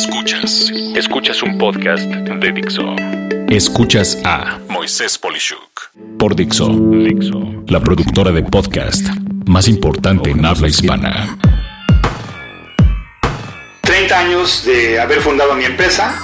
Escuchas. Escuchas un podcast de Dixo. Escuchas a Moisés Polishuk por Dixo. Dixo. La productora de podcast más importante en habla hispana. 30 años de haber fundado mi empresa.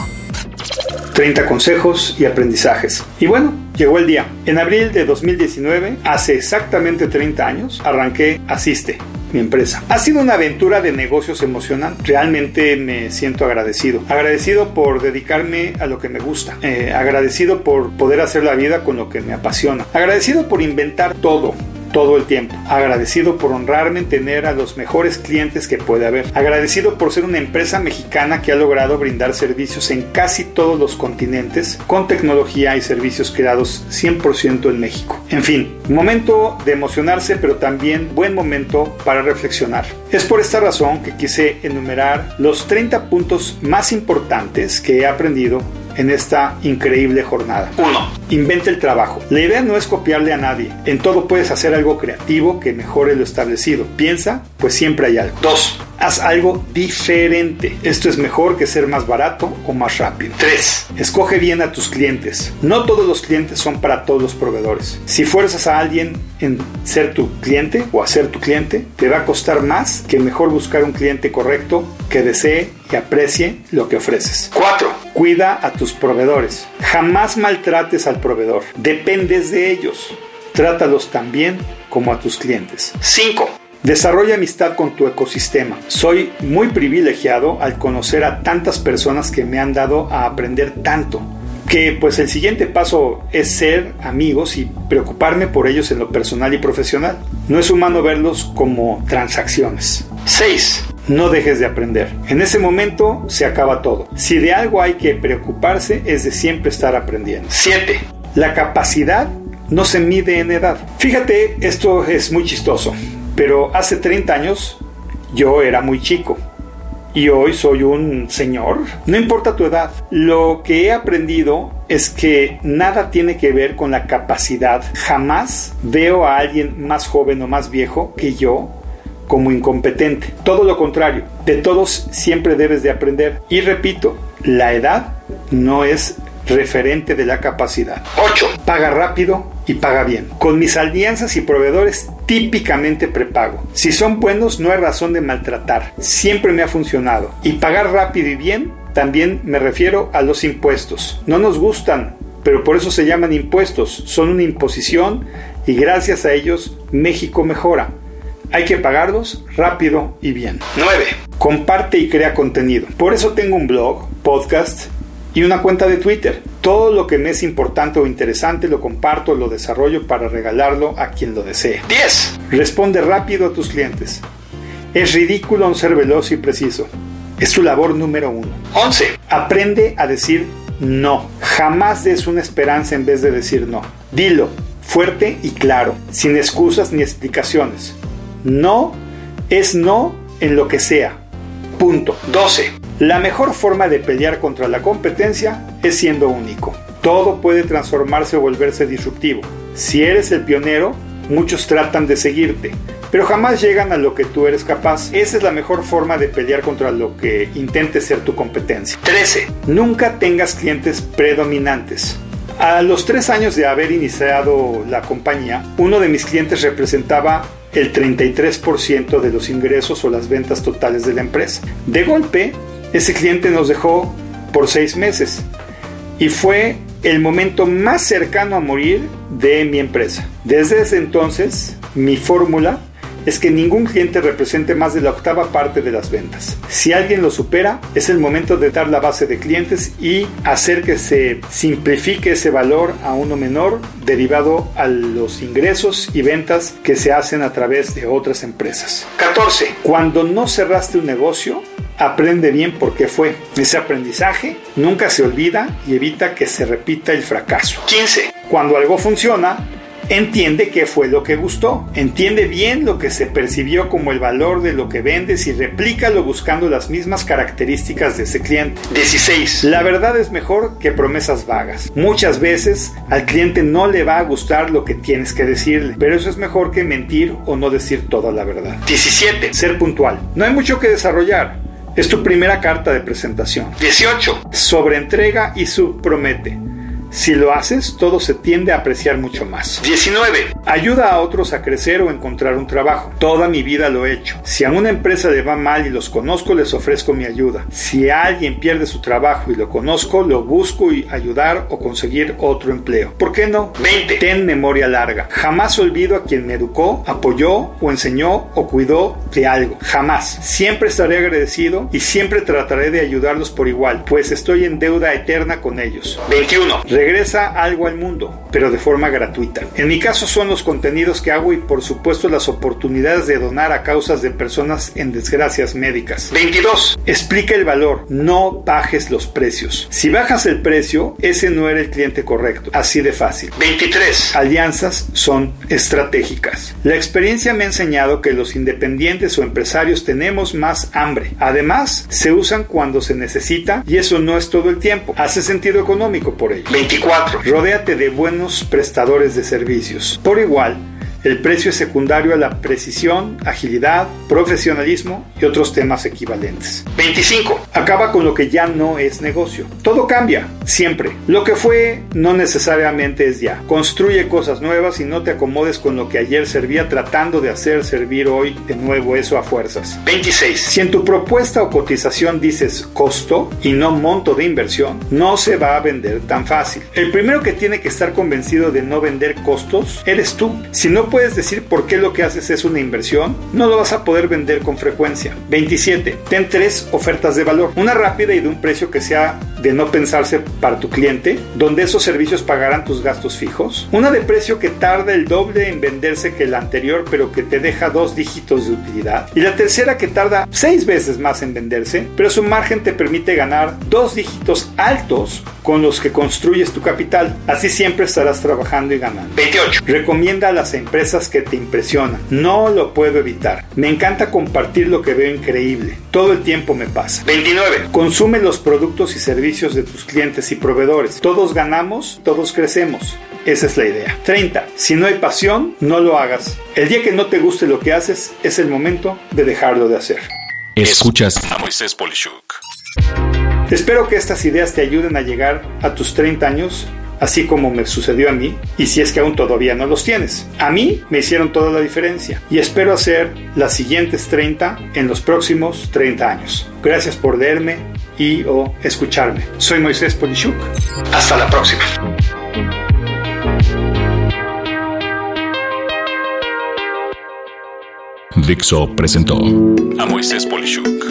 30 consejos y aprendizajes. Y bueno, llegó el día. En abril de 2019, hace exactamente 30 años, arranqué Asiste, mi empresa. Ha sido una aventura de negocios emocional. Realmente me siento agradecido. Agradecido por dedicarme a lo que me gusta. Eh, agradecido por poder hacer la vida con lo que me apasiona. Agradecido por inventar todo todo el tiempo. Agradecido por honrarme en tener a los mejores clientes que puede haber. Agradecido por ser una empresa mexicana que ha logrado brindar servicios en casi todos los continentes con tecnología y servicios creados 100% en México. En fin, momento de emocionarse pero también buen momento para reflexionar. Es por esta razón que quise enumerar los 30 puntos más importantes que he aprendido en esta increíble jornada. 1. Inventa el trabajo. La idea no es copiarle a nadie. En todo puedes hacer algo creativo que mejore lo establecido. Piensa, pues siempre hay algo. 2. Haz algo diferente. Esto es mejor que ser más barato o más rápido. 3. Escoge bien a tus clientes. No todos los clientes son para todos los proveedores. Si fuerzas a alguien en ser tu cliente o a ser tu cliente, te va a costar más que mejor buscar un cliente correcto que desee y aprecie lo que ofreces. 4. Cuida a tus proveedores. Jamás maltrates al proveedor. Dependes de ellos. Trátalos tan bien como a tus clientes. 5. Desarrolla amistad con tu ecosistema. Soy muy privilegiado al conocer a tantas personas que me han dado a aprender tanto. Que pues el siguiente paso es ser amigos y preocuparme por ellos en lo personal y profesional. No es humano verlos como transacciones. 6. No dejes de aprender. En ese momento se acaba todo. Si de algo hay que preocuparse es de siempre estar aprendiendo. 7. La capacidad no se mide en edad. Fíjate, esto es muy chistoso. Pero hace 30 años yo era muy chico y hoy soy un señor. No importa tu edad, lo que he aprendido es que nada tiene que ver con la capacidad. Jamás veo a alguien más joven o más viejo que yo como incompetente. Todo lo contrario, de todos siempre debes de aprender. Y repito, la edad no es referente de la capacidad. 8. Paga rápido y paga bien. Con mis alianzas y proveedores típicamente prepago. Si son buenos no hay razón de maltratar. Siempre me ha funcionado. Y pagar rápido y bien también me refiero a los impuestos. No nos gustan, pero por eso se llaman impuestos. Son una imposición y gracias a ellos México mejora. Hay que pagarlos rápido y bien. 9. Comparte y crea contenido. Por eso tengo un blog, podcast y una cuenta de Twitter. Todo lo que me es importante o interesante lo comparto, lo desarrollo para regalarlo a quien lo desee. 10. Responde rápido a tus clientes. Es ridículo ser veloz y preciso. Es tu labor número uno. 11. Aprende a decir no. Jamás des una esperanza en vez de decir no. Dilo, fuerte y claro, sin excusas ni explicaciones. No es no en lo que sea. Punto. 12. La mejor forma de pelear contra la competencia es siendo único. Todo puede transformarse o volverse disruptivo. Si eres el pionero, muchos tratan de seguirte, pero jamás llegan a lo que tú eres capaz. Esa es la mejor forma de pelear contra lo que intente ser tu competencia. 13. Nunca tengas clientes predominantes. A los tres años de haber iniciado la compañía, uno de mis clientes representaba el 33% de los ingresos o las ventas totales de la empresa. De golpe, ese cliente nos dejó por seis meses y fue el momento más cercano a morir de mi empresa. Desde ese entonces, mi fórmula es que ningún cliente represente más de la octava parte de las ventas. Si alguien lo supera, es el momento de dar la base de clientes y hacer que se simplifique ese valor a uno menor derivado a los ingresos y ventas que se hacen a través de otras empresas. 14. Cuando no cerraste un negocio, aprende bien por qué fue. Ese aprendizaje nunca se olvida y evita que se repita el fracaso. 15. Cuando algo funciona, entiende qué fue lo que gustó, entiende bien lo que se percibió como el valor de lo que vendes y replícalo buscando las mismas características de ese cliente. 16. La verdad es mejor que promesas vagas. Muchas veces al cliente no le va a gustar lo que tienes que decirle, pero eso es mejor que mentir o no decir toda la verdad. 17. Ser puntual. No hay mucho que desarrollar. Es tu primera carta de presentación. 18. Sobreentrega y subpromete. Si lo haces, todo se tiende a apreciar mucho más. 19. Ayuda a otros a crecer o encontrar un trabajo. Toda mi vida lo he hecho. Si a una empresa le va mal y los conozco, les ofrezco mi ayuda. Si alguien pierde su trabajo y lo conozco, lo busco y ayudar o conseguir otro empleo. ¿Por qué no? 20. Ten memoria larga. Jamás olvido a quien me educó, apoyó o enseñó o cuidó de algo. Jamás. Siempre estaré agradecido y siempre trataré de ayudarlos por igual, pues estoy en deuda eterna con ellos. 21 regresa algo al mundo, pero de forma gratuita. En mi caso son los contenidos que hago y por supuesto las oportunidades de donar a causas de personas en desgracias médicas. 22. Explica el valor, no bajes los precios. Si bajas el precio, ese no era el cliente correcto. Así de fácil. 23. Alianzas son estratégicas. La experiencia me ha enseñado que los independientes o empresarios tenemos más hambre. Además, se usan cuando se necesita y eso no es todo el tiempo. Hace sentido económico por ello. 24. Rodéate de buenos prestadores de servicios. Por igual, el precio es secundario a la precisión, agilidad, profesionalismo y otros temas equivalentes. 25. Acaba con lo que ya no es negocio. Todo cambia, siempre. Lo que fue no necesariamente es ya. Construye cosas nuevas y no te acomodes con lo que ayer servía tratando de hacer servir hoy de nuevo eso a fuerzas. 26. Si en tu propuesta o cotización dices costo y no monto de inversión, no se va a vender tan fácil. El primero que tiene que estar convencido de no vender costos eres tú. Si no puedes decir por qué lo que haces es una inversión, no lo vas a poder vender con frecuencia. 27. Ten tres ofertas de valor. Una rápida y de un precio que sea de no pensarse para tu cliente, donde esos servicios pagarán tus gastos fijos. Una de precio que tarda el doble en venderse que la anterior, pero que te deja dos dígitos de utilidad. Y la tercera que tarda seis veces más en venderse, pero su margen te permite ganar dos dígitos altos con los que construyes tu capital. Así siempre estarás trabajando y ganando. 28. Recomienda a las empresas que te impresionan. No lo puedo evitar. Me encanta compartir lo que veo increíble. Todo el tiempo me pasa. 29. Consume los productos y servicios de tus clientes y proveedores. Todos ganamos, todos crecemos. Esa es la idea. 30. Si no hay pasión, no lo hagas. El día que no te guste lo que haces, es el momento de dejarlo de hacer. Escuchas a Moisés Polishuk. Espero que estas ideas te ayuden a llegar a tus 30 años así como me sucedió a mí, y si es que aún todavía no los tienes. A mí me hicieron toda la diferencia y espero hacer las siguientes 30 en los próximos 30 años. Gracias por leerme y o escucharme. Soy Moisés Polishuk. Hasta la próxima. Dixo presentó a Moisés Polishuk